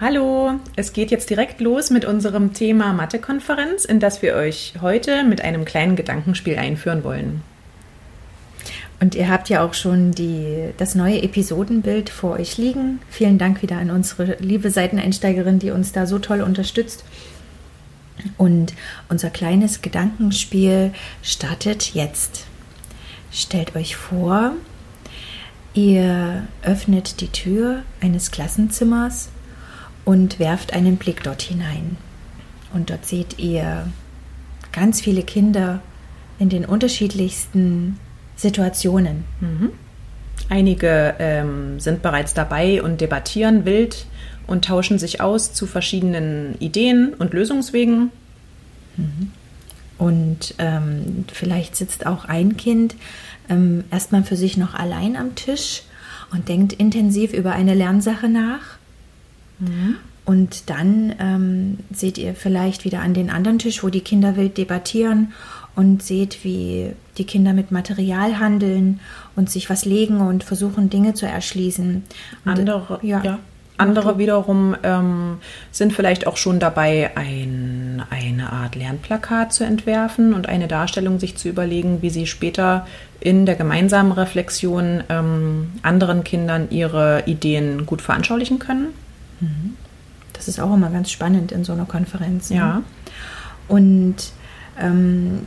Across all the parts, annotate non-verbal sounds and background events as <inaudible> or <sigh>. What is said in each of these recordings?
Hallo, es geht jetzt direkt los mit unserem Thema Mathe-Konferenz, in das wir euch heute mit einem kleinen Gedankenspiel einführen wollen. Und ihr habt ja auch schon die, das neue Episodenbild vor euch liegen. Vielen Dank wieder an unsere liebe Seiteneinsteigerin, die uns da so toll unterstützt. Und unser kleines Gedankenspiel startet jetzt. Stellt euch vor, ihr öffnet die Tür eines Klassenzimmers und werft einen Blick dort hinein. Und dort seht ihr ganz viele Kinder in den unterschiedlichsten Situationen. Mhm. Einige ähm, sind bereits dabei und debattieren wild und tauschen sich aus zu verschiedenen Ideen und Lösungswegen. Mhm. Und ähm, vielleicht sitzt auch ein Kind ähm, erstmal für sich noch allein am Tisch und denkt intensiv über eine Lernsache nach Mhm. Und dann ähm, seht ihr vielleicht wieder an den anderen Tisch, wo die Kinder wild debattieren und seht, wie die Kinder mit Material handeln und sich was legen und versuchen, Dinge zu erschließen. Und, andere, ja. ja. Andere wiederum ähm, sind vielleicht auch schon dabei, ein, eine Art Lernplakat zu entwerfen und eine Darstellung sich zu überlegen, wie sie später in der gemeinsamen Reflexion ähm, anderen Kindern ihre Ideen gut veranschaulichen können. Das ist auch immer ganz spannend in so einer Konferenz. Ne? Ja. Und ähm,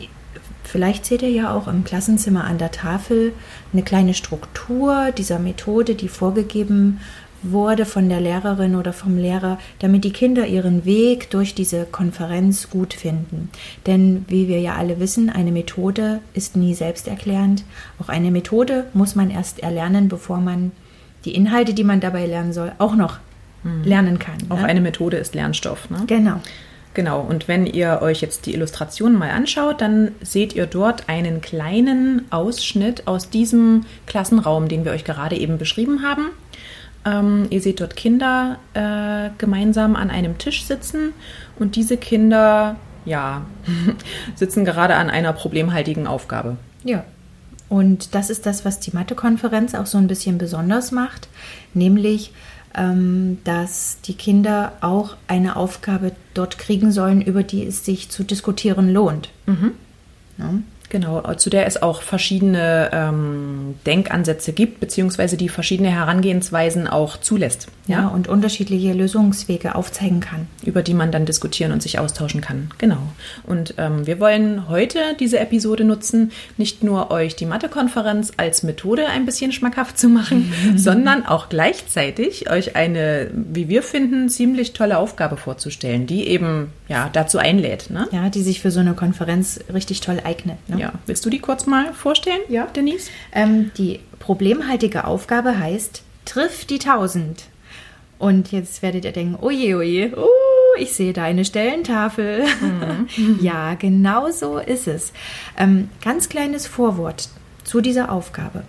vielleicht seht ihr ja auch im Klassenzimmer an der Tafel eine kleine Struktur dieser Methode, die vorgegeben wurde von der Lehrerin oder vom Lehrer, damit die Kinder ihren Weg durch diese Konferenz gut finden. Denn wie wir ja alle wissen, eine Methode ist nie selbsterklärend. Auch eine Methode muss man erst erlernen, bevor man die Inhalte, die man dabei lernen soll, auch noch hm. lernen kann. Auch ne? eine Methode ist Lernstoff. Ne? Genau. Genau, und wenn ihr euch jetzt die Illustrationen mal anschaut, dann seht ihr dort einen kleinen Ausschnitt aus diesem Klassenraum, den wir euch gerade eben beschrieben haben. Ähm, ihr seht dort Kinder äh, gemeinsam an einem Tisch sitzen und diese Kinder, ja, <laughs> sitzen gerade an einer problemhaltigen Aufgabe. Ja, und das ist das, was die Mathe-Konferenz auch so ein bisschen besonders macht, nämlich dass die Kinder auch eine Aufgabe dort kriegen sollen, über die es sich zu diskutieren lohnt. Mhm. Ja. Genau, zu der es auch verschiedene ähm, Denkansätze gibt, beziehungsweise die verschiedene Herangehensweisen auch zulässt. Ja? ja, und unterschiedliche Lösungswege aufzeigen kann. Über die man dann diskutieren und sich austauschen kann. Genau. Und ähm, wir wollen heute diese Episode nutzen, nicht nur euch die Mathe-Konferenz als Methode ein bisschen schmackhaft zu machen, <laughs> sondern auch gleichzeitig euch eine, wie wir finden, ziemlich tolle Aufgabe vorzustellen, die eben ja, dazu einlädt. Ne? Ja, die sich für so eine Konferenz richtig toll eignet. Ne? Ja, willst du die kurz mal vorstellen, ja. Denise? Ähm, die problemhaltige Aufgabe heißt, triff die 1000. Und jetzt werdet ihr denken, oje, oje, oh, ich sehe da eine Stellentafel. Mhm. <laughs> ja, genau so ist es. Ähm, ganz kleines Vorwort zu dieser Aufgabe.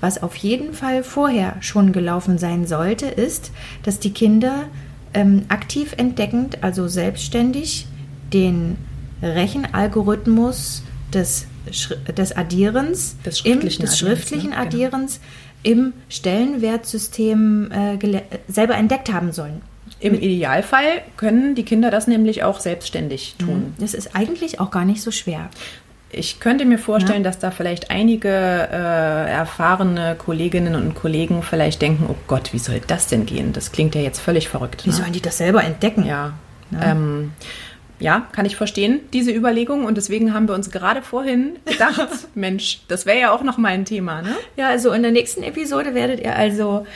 Was auf jeden Fall vorher schon gelaufen sein sollte, ist, dass die Kinder ähm, aktiv entdeckend, also selbstständig, den Rechenalgorithmus des, des Addierens, des schriftlichen, im, des schriftlichen ne? Genau. Addierens genau. im Stellenwertsystem äh, selber entdeckt haben sollen. Im Idealfall können die Kinder das nämlich auch selbstständig tun. Mhm. Das ist eigentlich auch gar nicht so schwer. Ich könnte mir vorstellen, ja. dass da vielleicht einige äh, erfahrene Kolleginnen und Kollegen vielleicht denken, oh Gott, wie soll das denn gehen? Das klingt ja jetzt völlig verrückt. Wie ne? sollen die das selber entdecken? Ja. ja. Ähm, ja, kann ich verstehen, diese Überlegung. Und deswegen haben wir uns gerade vorhin gedacht, <laughs> Mensch, das wäre ja auch noch mal ein Thema, ne? Ja, also in der nächsten Episode werdet ihr also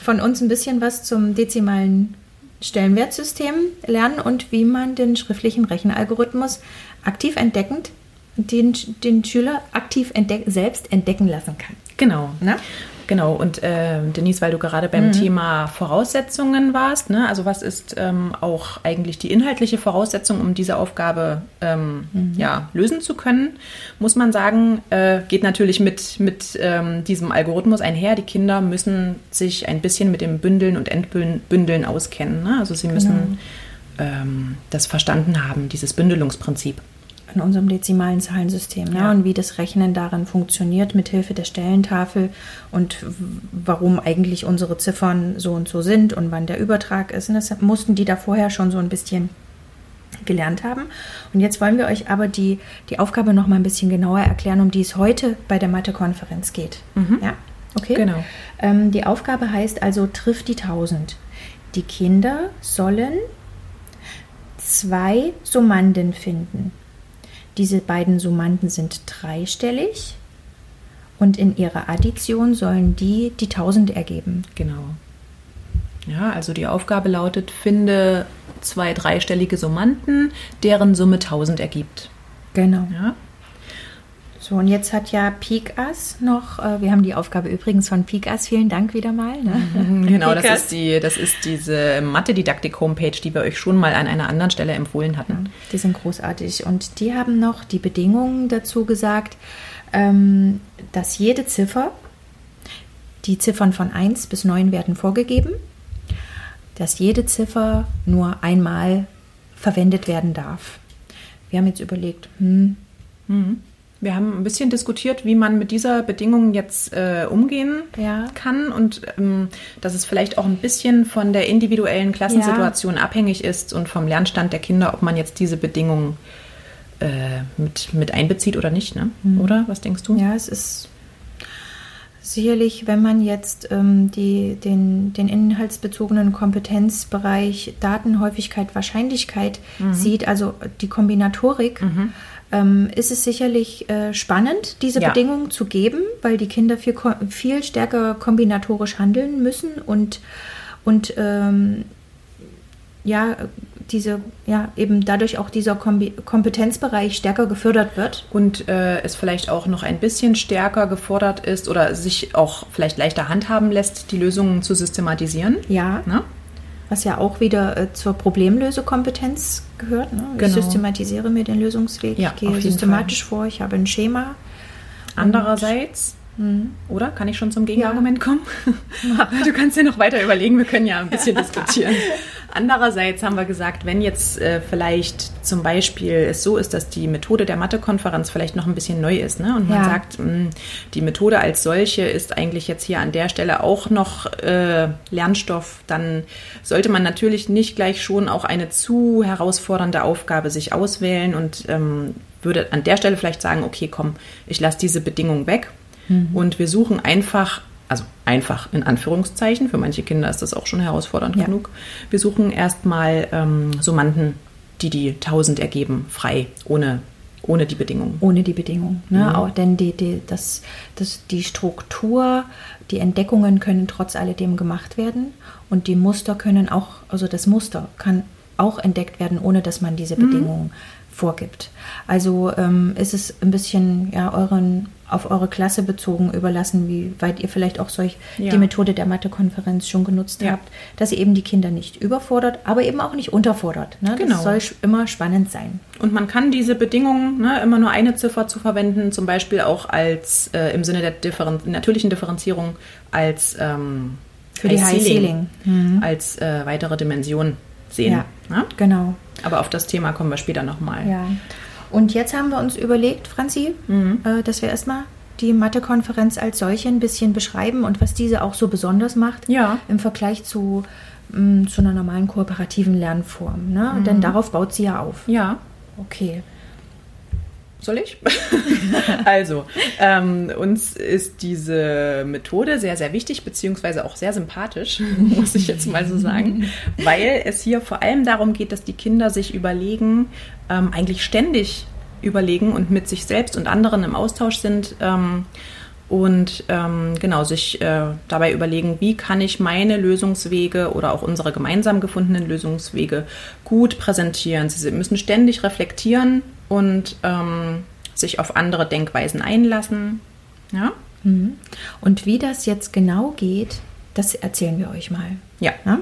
von uns ein bisschen was zum dezimalen Stellenwertsystem lernen und wie man den schriftlichen Rechenalgorithmus aktiv entdeckend den, den Schüler aktiv entdeck, selbst entdecken lassen kann. Genau. Ne? Genau, und äh, Denise, weil du gerade beim mhm. Thema Voraussetzungen warst, ne? also was ist ähm, auch eigentlich die inhaltliche Voraussetzung, um diese Aufgabe ähm, mhm. ja, lösen zu können, muss man sagen, äh, geht natürlich mit, mit ähm, diesem Algorithmus einher. Die Kinder müssen sich ein bisschen mit dem Bündeln und Entbündeln auskennen. Ne? Also sie müssen genau. Ähm, das verstanden haben, dieses Bündelungsprinzip. An unserem dezimalen Zahlensystem ne? Ja. und wie das Rechnen darin funktioniert mit Hilfe der Stellentafel und warum eigentlich unsere Ziffern so und so sind und wann der Übertrag ist. Und das mussten die da vorher schon so ein bisschen gelernt haben. Und jetzt wollen wir euch aber die, die Aufgabe noch mal ein bisschen genauer erklären, um die es heute bei der Mathe-Konferenz geht. Ja, okay. Genau. Ähm, die Aufgabe heißt also, trifft die 1000. Die Kinder sollen zwei Summanden finden. Diese beiden Summanden sind dreistellig und in ihrer Addition sollen die die 1000 ergeben. Genau. Ja, also die Aufgabe lautet, finde zwei dreistellige Summanden, deren Summe 1000 ergibt. Genau. Ja, So, und jetzt hat ja Pikas noch, äh, wir haben die Aufgabe übrigens von Pikas, vielen Dank wieder mal. Ne? genau, das ist, die, das ist diese Mathe-Didaktik-Homepage, die wir euch schon mal an einer anderen Stelle empfohlen hatten. Die sind großartig. Und die haben noch die Bedingungen dazu gesagt, ähm, dass jede Ziffer, die Ziffern von 1 bis 9 werden vorgegeben, dass jede Ziffer nur einmal verwendet werden darf. Wir haben jetzt überlegt, hm, Wir haben ein bisschen diskutiert, wie man mit dieser Bedingung jetzt äh, umgehen Ja. kann und ähm, dass es vielleicht auch ein bisschen von der individuellen Klassensituation abhängig ist und vom Lernstand der Kinder, ob man jetzt diese Bedingung äh, mit, mit einbezieht oder nicht. Ne? Oder was denkst du? Ja, es ist sicherlich, wenn man jetzt ähm, die, den, den inhaltsbezogenen Kompetenzbereich Datenhäufigkeit, Wahrscheinlichkeit sieht, also die Kombinatorik, ähm, ist es sicherlich äh, spannend, diese Ja. Bedingungen zu geben, weil die Kinder viel, viel stärker kombinatorisch handeln müssen und, und ähm, ja, diese, ja, eben dadurch auch dieser Kombi Kompetenzbereich stärker gefördert wird. Und äh, es vielleicht auch noch ein bisschen stärker gefordert ist oder sich auch vielleicht leichter handhaben lässt, die Lösungen zu systematisieren. Ja, Ne? Was ja auch wieder äh, zur Problemlösekompetenz gehört. Ne? Ich Genau. systematisiere mir den Lösungsweg, Ja, ich gehe systematisch vor, ich habe ein Schema. Andererseits, oder? Kann ich schon zum Gegenargument kommen? <laughs> du kannst ja noch weiter überlegen, wir können ja ein bisschen <laughs> diskutieren. Andererseits haben wir gesagt, wenn jetzt äh, vielleicht zum Beispiel es so ist, dass die Methode der Mathekonferenz vielleicht noch ein bisschen neu ist, ne? und man Ja. sagt, mh, die Methode als solche ist eigentlich jetzt hier an der Stelle auch noch äh, Lernstoff, dann sollte man natürlich nicht gleich schon auch eine zu herausfordernde Aufgabe sich auswählen und ähm, würde an der Stelle vielleicht sagen, okay, komm, ich lasse diese Bedingung weg und wir suchen einfach, also einfach in Anführungszeichen, für manche Kinder ist das auch schon herausfordernd Ja. genug, wir suchen erstmal ähm, Summanden, die die 1000 ergeben, frei, ohne, ohne die Bedingungen. Ohne die Bedingung. Ne? Mhm. Auch, denn die, die, das, das, die Struktur, die Entdeckungen können trotz alledem gemacht werden und die Muster können auch, also das Muster kann auch entdeckt werden, ohne dass man Mhm. diese Bedingungen vorgibt. Also ähm, ist es ein bisschen ja, euren, auf eure Klasse bezogen überlassen, wie weit ihr vielleicht auch solch Ja. die Methode der Mathekonferenz schon genutzt Ja. habt, dass ihr eben die Kinder nicht überfordert, aber eben auch nicht unterfordert. Ne? Genau. Das soll immer spannend sein. Und man kann diese Bedingungen, ne, immer nur eine Ziffer zu verwenden, zum Beispiel auch als äh, im Sinne der Differen natürlichen Differenzierung als ähm, Für die High Ceiling. als äh, weitere Dimension sehen. Ja. Ne? Genau. Aber auf das Thema kommen wir später nochmal. Ja. Und jetzt haben wir uns überlegt, Franzi, Mhm. äh, dass wir erstmal die Mathekonferenz als solche ein bisschen beschreiben und was diese auch so besonders macht Ja. im Vergleich zu, mh, zu einer normalen kooperativen Lernform. Ne? Mhm. Denn darauf baut sie ja auf. Ja. Okay. Soll ich? <laughs> also, ähm, uns ist diese Methode sehr, sehr wichtig, beziehungsweise auch sehr sympathisch, <laughs> muss ich jetzt mal so sagen, weil es hier vor allem darum geht, dass die Kinder sich überlegen, ähm, eigentlich ständig überlegen und mit sich selbst und anderen im Austausch sind. Ähm, und ähm, genau sich äh, dabei überlegen, wie kann ich meine Lösungswege oder auch unsere gemeinsam gefundenen Lösungswege gut präsentieren. Sie müssen ständig reflektieren und ähm, sich auf andere Denkweisen einlassen. Ja, Mhm. Und wie das jetzt genau geht, das erzählen wir euch mal. ja, Ja?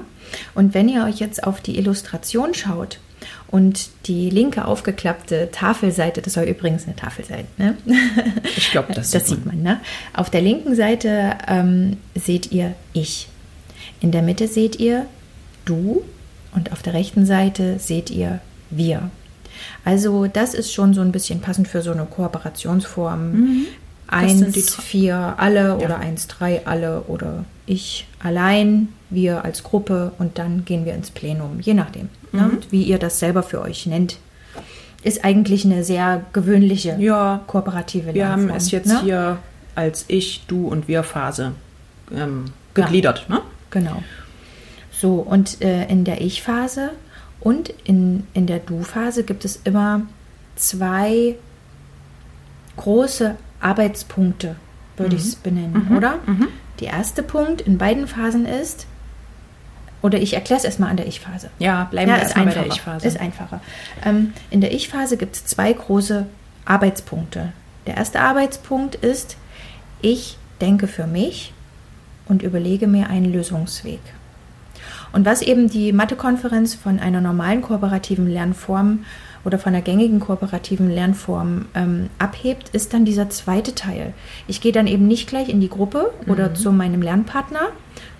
Und wenn ihr euch jetzt auf die Illustration schaut und die linke aufgeklappte Tafelseite, das soll übrigens eine Tafel sein, ne? <laughs> ich glaube, das, das sieht man. Ne? Auf der linken Seite ähm, seht ihr ich. In der Mitte seht ihr du und auf der rechten Seite seht ihr wir. Also das ist schon so ein bisschen passend für so eine Kooperationsform. Mhm. Das sind die 1, drei- 4 alle Ja. oder 1, 3 alle oder ich allein, wir als Gruppe und dann gehen wir ins Plenum, je nachdem, Mhm. ne, wie ihr das selber für euch nennt. Ist eigentlich eine sehr gewöhnliche Ja, kooperative wir haben Lernform, es jetzt ne? hier als Ich, Du und Wir-Phase ähm, gegliedert. Ne? Genau. So, und äh, in der Ich-Phase und in, in der Du-Phase gibt es immer zwei große Arbeitspunkte, würde ich es benennen, oder? Der erste Punkt in beiden Phasen ist, oder ich erkläre es erstmal an der Ich-Phase. Ja, bleiben wir erstmal bei der Ich-Phase. Ist einfacher. Ähm, in der Ich-Phase gibt es zwei große Arbeitspunkte. Der erste Arbeitspunkt ist, ich denke für mich und überlege mir einen Lösungsweg. Und was eben die Mathe-Konferenz von einer normalen kooperativen Lernform oder von einer gängigen kooperativen Lernform ähm, abhebt, ist dann dieser zweite Teil. Ich gehe dann eben nicht gleich in die Gruppe oder zu meinem Lernpartner,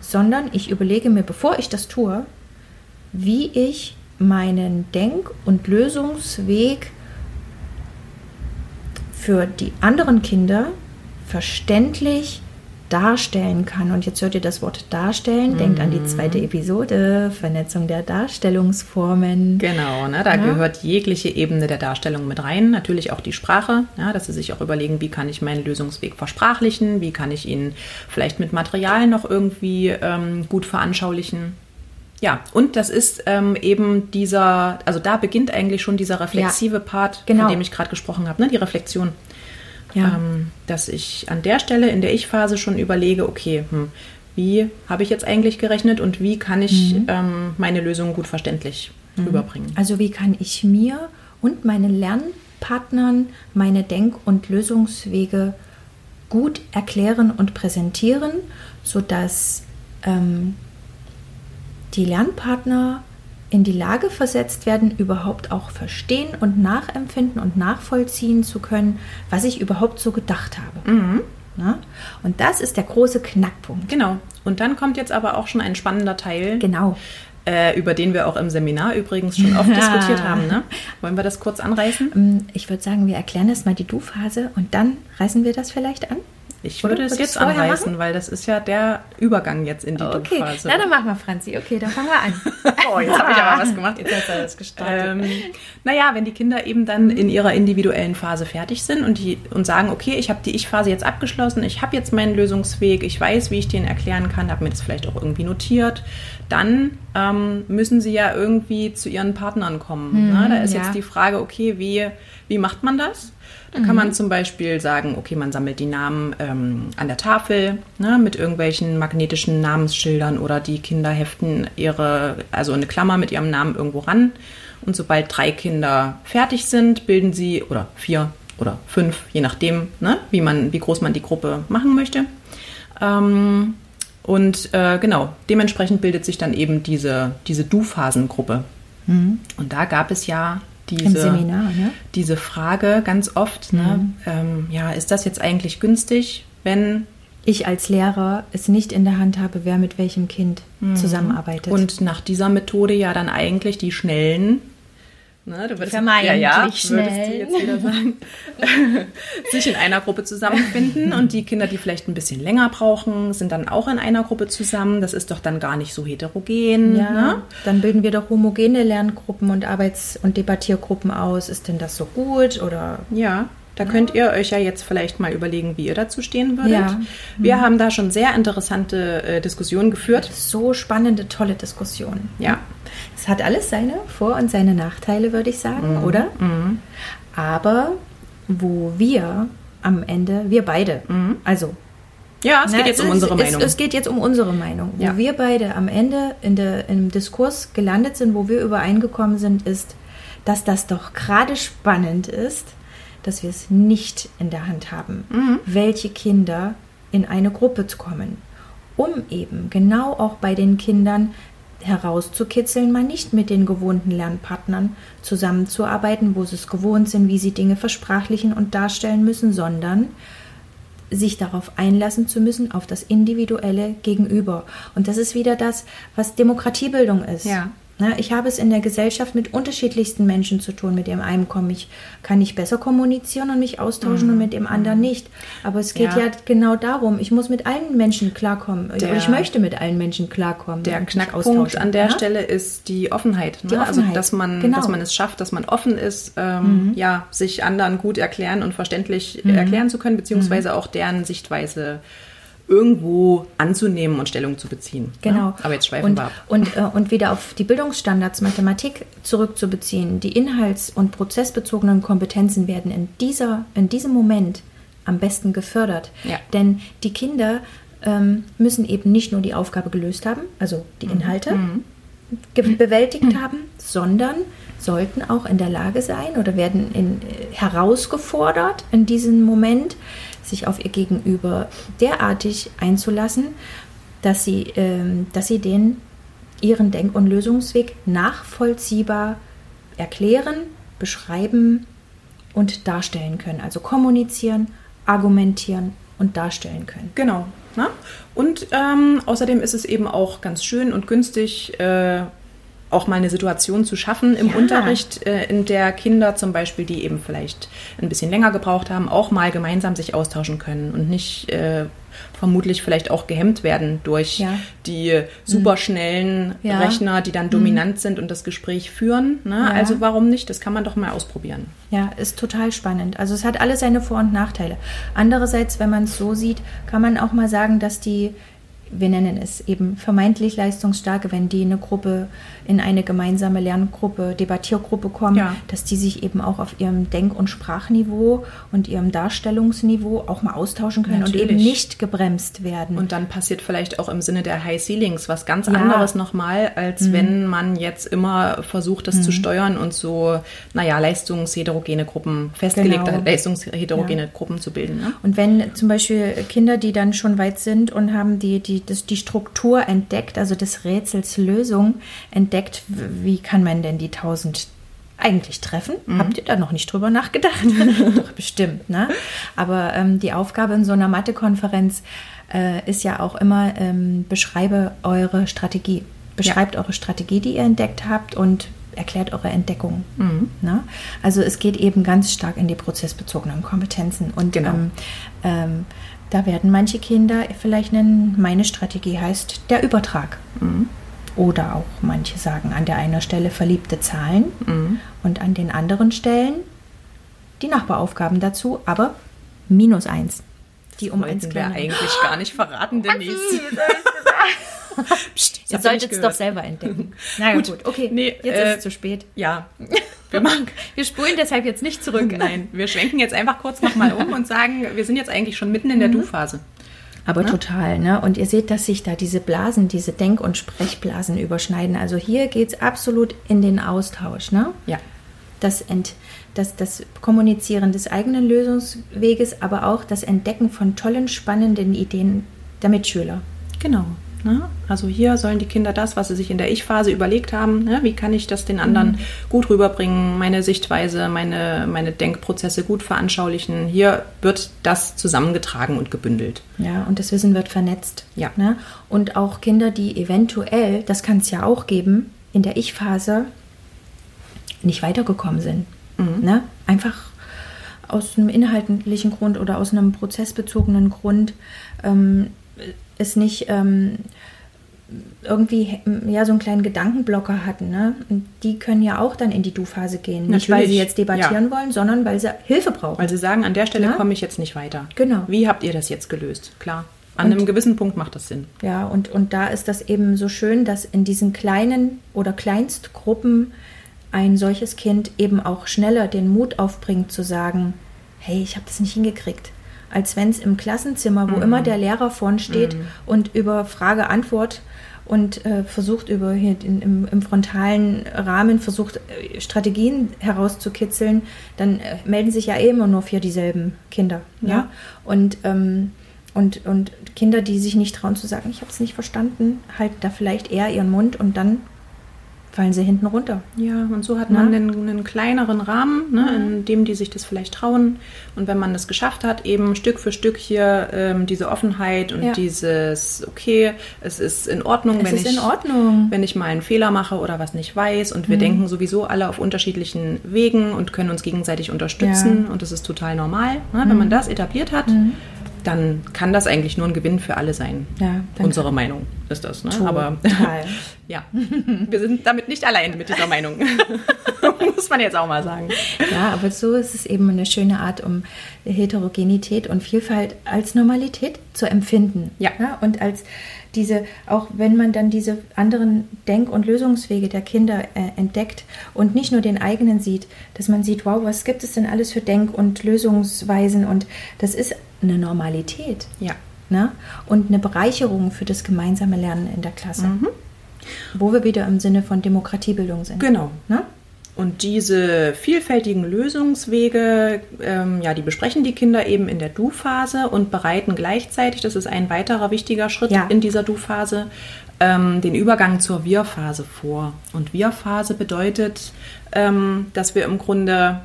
sondern ich überlege mir, bevor ich das tue, wie ich meinen Denk- und Lösungsweg für die anderen Kinder verständlich darstellen kann. Und jetzt hört ihr das Wort darstellen, denkt an die zweite Episode, Vernetzung der Darstellungsformen. Genau, ne, da Ja. gehört jegliche Ebene der Darstellung mit rein. Natürlich auch die Sprache, ja, dass sie sich auch überlegen, wie kann ich meinen Lösungsweg versprachlichen, wie kann ich ihn vielleicht mit Material noch irgendwie ähm, gut veranschaulichen. Ja, und das ist ähm, eben dieser, also da beginnt eigentlich schon dieser reflexive Part, genau. von dem ich gerade gesprochen habe, ne, die Reflexion. Ja. Ähm, dass ich an der Stelle in der Ich-Phase schon überlege, okay, hm, wie habe ich jetzt eigentlich gerechnet und wie kann ich ähm, meine Lösung gut verständlich rüberbringen. Also wie kann ich mir und meinen Lernpartnern meine Denk- und Lösungswege gut erklären und präsentieren, sodass ähm, die Lernpartner in die Lage versetzt werden, überhaupt auch verstehen und nachempfinden und nachvollziehen zu können, was ich überhaupt so gedacht habe. Na? Und das ist der große Knackpunkt. Genau. Und dann kommt jetzt aber auch schon ein spannender Teil, Genau. äh, über den wir auch im Seminar übrigens schon oft <laughs> diskutiert haben. Ne? Wollen wir das kurz anreißen? Ähm, Ich würde sagen, wir erklären erstmal die Du-Phase und dann reißen wir das vielleicht an. Ich Oder? würde es jetzt anreißen, machen? weil das ist ja der Übergang jetzt in die Okay, Du-Phase. na dann machen wir, Franzi. Okay, dann fangen wir an. <laughs> Oh, jetzt habe ich aber was gemacht. Jetzt hast du das gestartet. Ähm, naja, wenn die Kinder eben dann in ihrer individuellen Phase fertig sind und, die, und sagen, okay, ich habe die Ich-Phase jetzt abgeschlossen, ich habe jetzt meinen Lösungsweg, ich weiß, wie ich den erklären kann, habe mir das vielleicht auch irgendwie notiert, dann ähm, müssen sie ja irgendwie zu ihren Partnern kommen. ne? Da ist ja. jetzt die Frage, okay, wie, wie macht man das? Da kann man zum Beispiel sagen, okay, man sammelt die Namen ähm, an der Tafel ne, mit irgendwelchen magnetischen Namensschildern oder die Kinder heften ihre, also eine Klammer mit ihrem Namen irgendwo ran. Und sobald drei Kinder fertig sind, bilden sie, oder vier oder fünf, je nachdem, ne, wie, man, wie groß man die Gruppe machen möchte. Ähm, und äh, genau, dementsprechend bildet sich dann eben diese, diese Du-Phasengruppe. Und da gab es ja diese, Seminar, ne? diese Frage ganz oft, ne, ähm, ja, ist das jetzt eigentlich günstig, wenn Ich als Lehrer es nicht in der Hand habe, wer mit welchem Kind zusammenarbeitet. und nach dieser Methode ja dann eigentlich die schnellen Ne, du würdest, Vermeintlich ja, ja, würdest du schnell. jetzt wieder sagen, <laughs> sich in einer Gruppe zusammenfinden und die Kinder, die vielleicht ein bisschen länger brauchen, sind dann auch in einer Gruppe zusammen. Das ist doch dann gar nicht so heterogen. ja, Ne? dann bilden wir doch homogene Lerngruppen und Arbeits- und Debattiergruppen aus. Ist denn das so gut oder Ja, da könnt ihr euch ja jetzt vielleicht mal überlegen, wie ihr dazu stehen würdet. Ja. Wir haben da schon sehr interessante äh, Diskussionen geführt. so spannende, tolle Diskussionen? Ja, Es hat alles seine Vor- und seine Nachteile, würde ich sagen, Mhm. oder? Aber wo wir am Ende, wir beide, also ja, es Ne, geht jetzt um ist- unsere es, Meinung. Es geht jetzt um unsere Meinung. Wo Ja. wir beide am Ende in der, im Diskurs gelandet sind, wo wir übereingekommen sind, ist, dass das doch gerade spannend ist, dass wir es nicht in der Hand haben, Mhm. welche Kinder in eine Gruppe kommen, um eben genau auch bei den Kindern herauszukitzeln, mal nicht mit den gewohnten Lernpartnern zusammenzuarbeiten, wo sie es gewohnt sind, wie sie Dinge versprachlichen und darstellen müssen, sondern sich darauf einlassen zu müssen, auf das individuelle Gegenüber. Und das ist wieder das, was Demokratiebildung ist. Ja. Ne, ich habe es in der Gesellschaft mit unterschiedlichsten Menschen zu tun. Mit dem einen komme ich, kann ich besser kommunizieren und mich austauschen mhm. und mit dem anderen nicht. Aber es geht ja. ja. genau darum, ich muss mit allen Menschen klarkommen. Der, ich möchte mit allen Menschen klarkommen. Der Knackpunkt an der ja? Stelle ist die Offenheit. Ne? Die also, Offenheit. Also, dass man, genau. dass man es schafft, dass man offen ist, ähm, mhm. ja, sich anderen gut erklären und verständlich mhm. erklären zu können, beziehungsweise mhm. auch deren Sichtweise irgendwo anzunehmen und Stellung zu beziehen. Genau. Ja? Aber jetzt schweifen und, wir ab. Und, äh, und wieder auf die Bildungsstandards Mathematik zurückzubeziehen. Die inhalts- und prozessbezogenen Kompetenzen werden in, dieser, in diesem Moment am besten gefördert. Ja. Denn die Kinder ähm, müssen eben nicht nur die Aufgabe gelöst haben, also die mhm. Inhalte mhm. bewältigt mhm. haben, sondern sollten auch in der Lage sein oder werden in, äh, herausgefordert in diesem Moment, sich auf ihr Gegenüber derartig einzulassen, dass sie, ähm, dass sie den ihren Denk- und Lösungsweg nachvollziehbar erklären, beschreiben und darstellen können. Also kommunizieren, argumentieren und darstellen können. Genau. Ne? Und ähm, außerdem ist es eben auch ganz schön und günstig, äh, auch mal eine Situation zu schaffen im ja. Unterricht, äh, in der Kinder zum Beispiel, die eben vielleicht ein bisschen länger gebraucht haben, auch mal gemeinsam sich austauschen können und nicht äh, vermutlich vielleicht auch gehemmt werden durch ja. die superschnellen mhm. ja. Rechner, die dann dominant mhm. sind und das Gespräch führen. Ne? Also warum nicht? Das kann man doch mal ausprobieren. Ja, ist total spannend. Also es hat alle seine Vor- und Nachteile. Andererseits, wenn man es so sieht, kann man auch mal sagen, dass die wir nennen es eben vermeintlich leistungsstarke, wenn die in eine Gruppe, in eine gemeinsame Lerngruppe, Debattiergruppe kommen, ja. dass die sich eben auch auf ihrem Denk- und Sprachniveau und ihrem Darstellungsniveau auch mal austauschen können Natürlich. und eben nicht gebremst werden. Und dann passiert vielleicht auch im Sinne der High Ceilings was ganz ja. anderes nochmal, als mhm. wenn man jetzt immer versucht, das mhm. zu steuern und so, naja, leistungsheterogene Gruppen, festgelegte genau. leistungsheterogene ja. Gruppen zu bilden. Ne? Und wenn zum Beispiel Kinder, die dann schon weit sind und haben die, die das, die Struktur entdeckt, also des Rätsels Lösung entdeckt, wie kann man denn die 1000 eigentlich treffen? Mhm. Habt ihr da noch nicht drüber nachgedacht? <laughs> Doch, bestimmt, ne? Aber ähm, die Aufgabe in so einer Mathe-Konferenz äh, ist ja auch immer, ähm, beschreibe eure Strategie. Beschreibt ja. eure Strategie, die ihr entdeckt habt und erklärt eure Entdeckung. Mhm. Ne? Also es geht eben ganz stark in die prozessbezogenen Kompetenzen. Und genau. ähm, ähm, da werden manche Kinder vielleicht nennen, meine Strategie heißt der Übertrag. Mhm. Oder auch manche sagen an der einen Stelle verliebte Zahlen mhm. und an den anderen Stellen die Nachbaraufgaben dazu, aber minus eins. Die um eins wir eigentlich gar nicht verraten, <laughs> Denise. <laughs> Psst, Ihr solltet es doch selber entdecken. <laughs> Na gut, gut. okay. Nee, jetzt äh, ist es zu spät. Ja. Wir, machen, wir spulen deshalb jetzt nicht zurück. Nein, wir schwenken jetzt einfach kurz nochmal um und sagen, wir sind jetzt eigentlich schon mitten in der mhm. Du-Phase. Aber ne? total, ne? Und ihr seht, dass sich da diese Blasen, diese Denk- und Sprechblasen überschneiden. Also hier geht es absolut in den Austausch, ne? Ja. Das, Ent, das, das Kommunizieren des eigenen Lösungsweges, aber auch das Entdecken von tollen, spannenden Ideen der Mitschüler. Genau. Ne? Also hier sollen die Kinder das, was sie sich in der Ich-Phase überlegt haben, ne? wie kann ich das den anderen mhm. gut rüberbringen, meine Sichtweise, meine, meine Denkprozesse gut veranschaulichen. Hier wird das zusammengetragen und gebündelt. Ja, und das Wissen wird vernetzt. Ja. Ne? Und auch Kinder, die eventuell, das kann es ja auch geben, in der Ich-Phase nicht weitergekommen sind. Mhm. Ne? Einfach aus einem inhaltlichen Grund oder aus einem prozessbezogenen Grund ähm, es nicht ähm, irgendwie ja so einen kleinen Gedankenblocker hatten. Ne? Und die können ja auch dann in die Du-Phase gehen. Natürlich. Nicht, weil sie jetzt debattieren ja. wollen, sondern weil sie Hilfe brauchen. Weil sie sagen, an der Stelle ja? komme ich jetzt nicht weiter. Genau. Wie habt ihr das jetzt gelöst? Klar. An und, einem gewissen Punkt macht das Sinn. Ja, und, und da ist das eben so schön, dass in diesen kleinen oder Kleinstgruppen ein solches Kind eben auch schneller den Mut aufbringt zu sagen, hey, ich habe das nicht hingekriegt als wenn es im Klassenzimmer, wo mhm. immer der Lehrer vorn steht mhm. und über Frage-Antwort und äh, versucht über hier in, im, im, frontalen Rahmen versucht äh, Strategien herauszukitzeln, dann äh, melden sich ja eh immer nur vier dieselben Kinder. Ja. ja? Und, ähm, und, und Kinder, die sich nicht trauen zu sagen, ich habe es nicht verstanden, halten da vielleicht eher ihren Mund und dann fallen sie hinten runter. Ja, und so hat man einen, einen kleineren Rahmen, ne, Mhm. in dem die sich das vielleicht trauen. Und wenn man das geschafft hat, eben Stück für Stück hier ähm, diese Offenheit und Ja. dieses, okay, es ist in Ordnung, Es wenn ich Ordnung. wenn ich mal einen Fehler mache oder was nicht weiß. Und Mhm. wir denken sowieso alle auf unterschiedlichen Wegen und können uns gegenseitig unterstützen. Ja. Mhm. Und das ist total normal. Ne? Wenn man das etabliert hat, dann kann das eigentlich nur ein Gewinn für alle sein. Ja, Unsere Meinung ist das. Ne? Aber Total. <laughs> ja, <laughs> wir sind damit nicht allein mit dieser Meinung. <laughs> Muss man jetzt auch mal sagen. Ja, aber so ist es eben eine schöne Art, um Heterogenität und Vielfalt als Normalität zu empfinden. Ja. und als diese, auch wenn man dann diese anderen Denk- und Lösungswege der Kinder äh, entdeckt und nicht nur den eigenen sieht, dass man sieht, wow, was gibt es denn alles für Denk- und Lösungsweisen und das ist eine Normalität. Ja. Ne? Und eine Bereicherung für das gemeinsame Lernen in der Klasse. Mhm. Wo wir wieder im Sinne von Demokratiebildung sind. Genau. Ne? Und diese vielfältigen Lösungswege, ähm, ja, die besprechen die Kinder eben in der Du-Phase und bereiten gleichzeitig, das ist ein weiterer wichtiger Schritt Ja. in dieser Du-Phase, ähm, den Übergang zur Wir-Phase vor. Und Wir-Phase bedeutet, ähm, dass wir im Grunde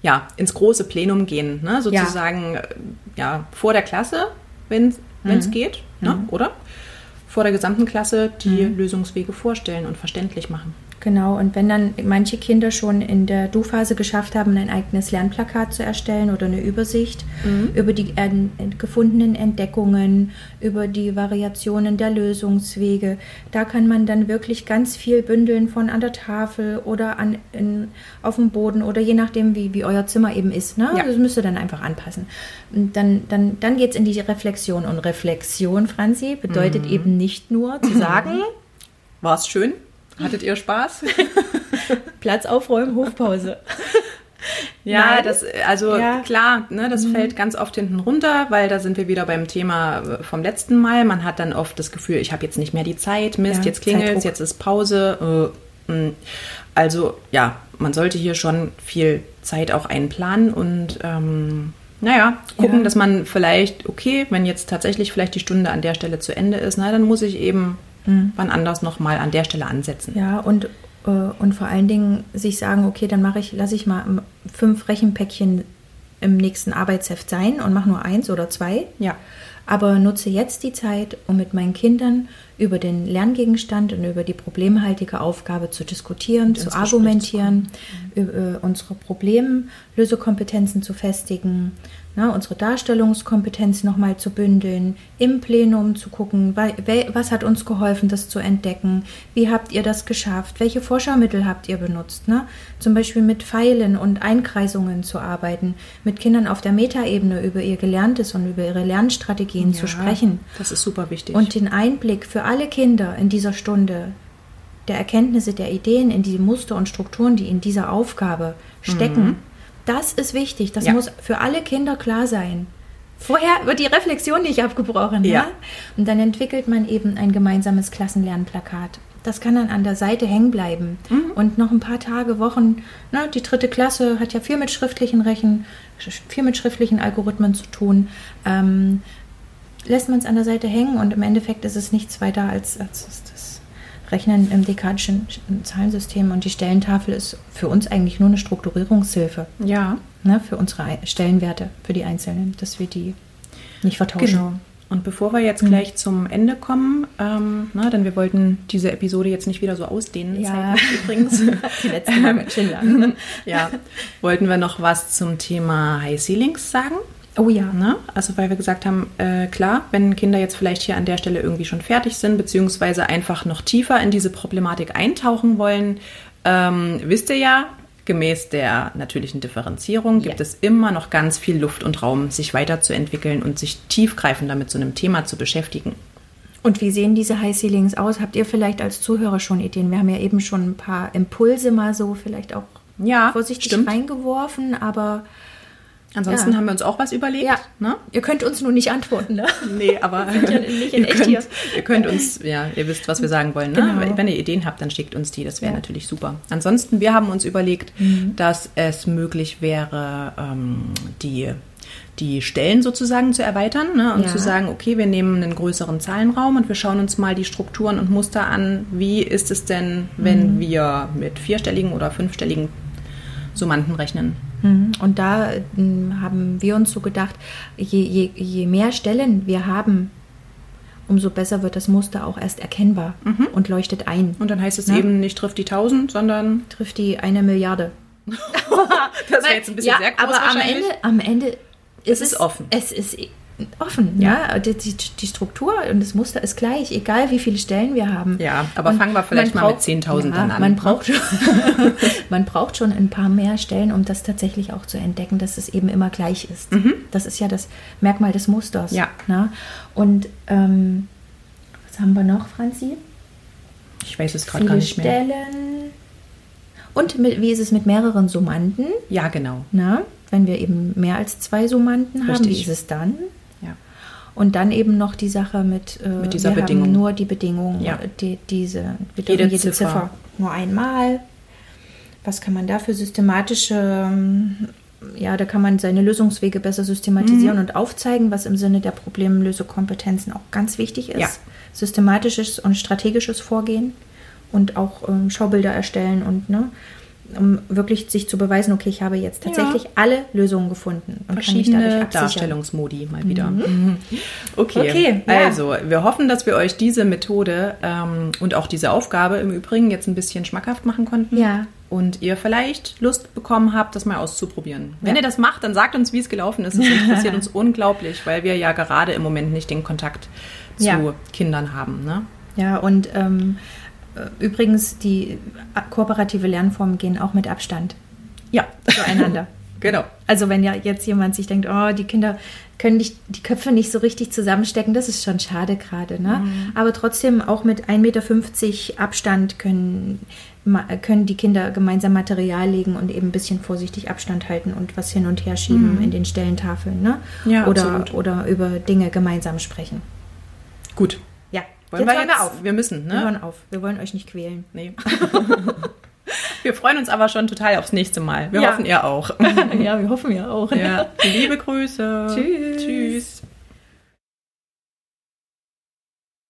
ja, ins große Plenum gehen, ne? sozusagen ja. ja, vor der Klasse, wenn es geht, ne? oder? Vor der gesamten Klasse die Lösungswege vorstellen und verständlich machen. Genau, und wenn dann manche Kinder schon in der Du-Phase geschafft haben, ein eigenes Lernplakat zu erstellen oder eine Übersicht über die en- en- gefundenen Entdeckungen, über die Variationen der Lösungswege, da kann man dann wirklich ganz viel bündeln von an der Tafel oder an, in, auf dem Boden oder je nachdem, wie, wie euer Zimmer eben ist. Ne? Ja. Das müsst ihr dann einfach anpassen. Und dann, dann, dann geht es in die Reflexion. Und Reflexion, Franzi, bedeutet eben nicht nur zu <laughs> sagen, War es schön? Hattet ihr Spaß? <laughs> Platz aufräumen, Hofpause. <laughs> Ja, Nein. das, also Ja. klar, ne, das fällt ganz oft hinten runter, weil da sind wir wieder beim Thema äh, vom letzten Mal. Man hat dann oft das Gefühl, ich habe jetzt nicht mehr die Zeit, Mist, Ja, jetzt klingelt Zeitdruck. jetzt ist Pause. Äh, mh. also ja, man sollte hier schon viel Zeit auch einplanen und ähm, naja, gucken, Ja. dass man vielleicht, okay, wenn jetzt tatsächlich vielleicht die Stunde an der Stelle zu Ende ist, na, dann muss ich eben wann anders nochmal an der Stelle ansetzen. Ja, und, äh, und vor allen Dingen sich sagen, okay, dann mache ich, lasse ich mal ähm, fünf Rechenpäckchen im nächsten Arbeitsheft sein und mache nur eins oder zwei. Ja. Aber nutze jetzt die Zeit, um mit meinen Kindern über den Lerngegenstand und über die problemhaltige Aufgabe zu diskutieren, zu ins Gespräch argumentieren, über äh, unsere Problemlösekompetenzen zu festigen, ne, unsere Darstellungskompetenz nochmal zu bündeln, im Plenum zu gucken, was hat uns geholfen, das zu entdecken, wie habt ihr das geschafft, welche Vorschaumittel habt ihr benutzt, ne? zum Beispiel mit Pfeilen und Einkreisungen zu arbeiten, mit Kindern auf der Metaebene über ihr Gelerntes und über ihre Lernstrategien zu Ja, sprechen. Das ist super wichtig. Und den Einblick für alle Kinder in dieser Stunde der Erkenntnisse, der Ideen, in die Muster und Strukturen, die in dieser Aufgabe stecken, das ist wichtig. Das Ja. muss für alle Kinder klar sein. Vorher wird die Reflexion nicht abgebrochen. Ja. Ja. Und dann entwickelt man eben ein gemeinsames Klassenlernplakat. Das kann dann an der Seite hängen bleiben. Und noch ein paar Tage, Wochen, ne, die dritte Klasse hat ja viel mit schriftlichen Rechen, viel mit schriftlichen Algorithmen zu tun. Ähm, lässt man es an der Seite hängen und im Endeffekt ist es nichts weiter als, als Rechnen im dekadischen Zahlensystem und die Stellentafel ist für uns eigentlich nur eine Strukturierungshilfe ja. ne, für unsere Stellenwerte, für die Einzelnen, dass wir die nicht vertauschen. Genau. Und bevor wir Mhm. jetzt gleich zum Ende kommen, ähm, na, denn wir wollten diese Episode jetzt nicht wieder so ausdehnen, Ja. übrigens, <laughs> Die letzten Mal schön lang. <laughs> ja, wollten wir noch was zum Thema High Ceilings sagen. Oh ja. Ne? Also weil wir gesagt haben, äh, klar, wenn Kinder jetzt vielleicht hier an der Stelle irgendwie schon fertig sind, beziehungsweise einfach noch tiefer in diese Problematik eintauchen wollen, ähm, wisst ihr ja, gemäß der natürlichen Differenzierung gibt Ja. es immer noch ganz viel Luft und Raum, sich weiterzuentwickeln und sich tiefgreifender mit so einem Thema zu beschäftigen. Und wie sehen diese High Ceilings aus? Habt ihr vielleicht als Zuhörer schon Ideen? Wir haben ja eben schon ein paar Impulse mal so vielleicht auch Ja, vorsichtig stimmt. reingeworfen, aber Ansonsten Ja. haben wir uns auch was überlegt. ja, Ne? ihr könnt uns nur nicht antworten, ne? <laughs> Nee, aber ja nicht in ihr, echt könnt, hier. ihr könnt uns, ja, ihr wisst, was wir sagen wollen. Ne? Genau. Wenn ihr Ideen habt, dann schickt uns die. Das wäre Ja. natürlich super. Ansonsten, wir haben uns überlegt, Mhm. dass es möglich wäre, ähm, die die Stellen sozusagen zu erweitern ne? und Ja. zu sagen, okay, wir nehmen einen größeren Zahlenraum und wir schauen uns mal die Strukturen und Muster an. Wie ist es denn, wenn wir mit vierstelligen oder fünfstelligen Summanden rechnen? Mhm. Und da ähm, haben wir uns so gedacht, je, je, je mehr Stellen wir haben, umso besser wird das Muster auch erst erkennbar und leuchtet ein. Und dann heißt es Ja. eben nicht trifft die 1000, sondern Trifft die eine Milliarde. <laughs> das wäre jetzt ein bisschen ja, sehr groß aber am. Ende, am Ende ist Es ist offen. Es ist offen, ja. Die, die, die Struktur und das Muster ist gleich, egal wie viele Stellen wir haben. Ja, aber Und fangen wir vielleicht mal mit braucht- 10.000 ja, an, Man ne? braucht, schon, <laughs> <laughs> man braucht schon ein paar mehr Stellen, um das tatsächlich auch zu entdecken, dass es eben immer gleich ist. Das ist ja das Merkmal des Musters. Mhm. Ja. Ne? Und ähm, was haben wir noch, Franzi? Ich weiß es gerade gar nicht mehr. Stellen. Und mit, wie ist es mit mehreren Summanden? Ja, genau. Na, wenn wir eben mehr als zwei Summanden haben, wie Richtig. ist es dann? Und dann eben noch die Sache mit, äh, Mit dieser wir Bedingung. Haben nur die Bedingung, Ja. die, diese, wir Jede jede, Ziffer. Ziffer. nur einmal. Was kann man da für systematische, ähm, ja, da kann man seine Lösungswege besser Mhm. systematisieren und aufzeigen, was im Sinne der Problemlösekompetenzen auch ganz wichtig ist. Ja. Systematisches und strategisches Vorgehen und auch ähm, Schaubilder erstellen und ne, um wirklich sich zu beweisen, okay, ich habe jetzt tatsächlich alle Lösungen gefunden und kann mich dadurch Verschiedene. Darstellungsmodi mal wieder. Mhm. <laughs> Okay, Okay, ja. also wir hoffen, dass wir euch diese Methode ähm, und auch diese Aufgabe im Übrigen jetzt ein bisschen schmackhaft machen konnten. Ja. Und ihr vielleicht Lust bekommen habt, das mal auszuprobieren. Wenn Ja. ihr das macht, dann sagt uns, wie es gelaufen ist. Es interessiert uns <laughs> unglaublich, weil wir ja gerade im Moment nicht den Kontakt zu Ja. Kindern haben. Ne? Ja, und ähm, äh, übrigens, die äh, kooperative Lernformen gehen auch mit Abstand Ja, zueinander. <laughs> genau. Also wenn ja jetzt jemand sich denkt, oh, die Kinder können nicht, die Köpfe nicht so richtig zusammenstecken, das ist schon schade gerade. Ne? Aber trotzdem auch mit 1,50 Meter Abstand können, können die Kinder gemeinsam Material legen und eben ein bisschen vorsichtig Abstand halten und was hin und her schieben in den Stellentafeln. Ne? Ja, oder, absolut. oder über Dinge gemeinsam sprechen. Gut. Wollen jetzt wir jetzt? wir auf. Wir müssen, Wir ne? hören auf. Wir wollen euch nicht quälen. Nee. <laughs> wir freuen uns aber schon total aufs nächste Mal. Wir Ja. hoffen, ihr auch. <laughs> ja, wir hoffen ja auch. Ja. Liebe Grüße. Tschüss. Tschüss.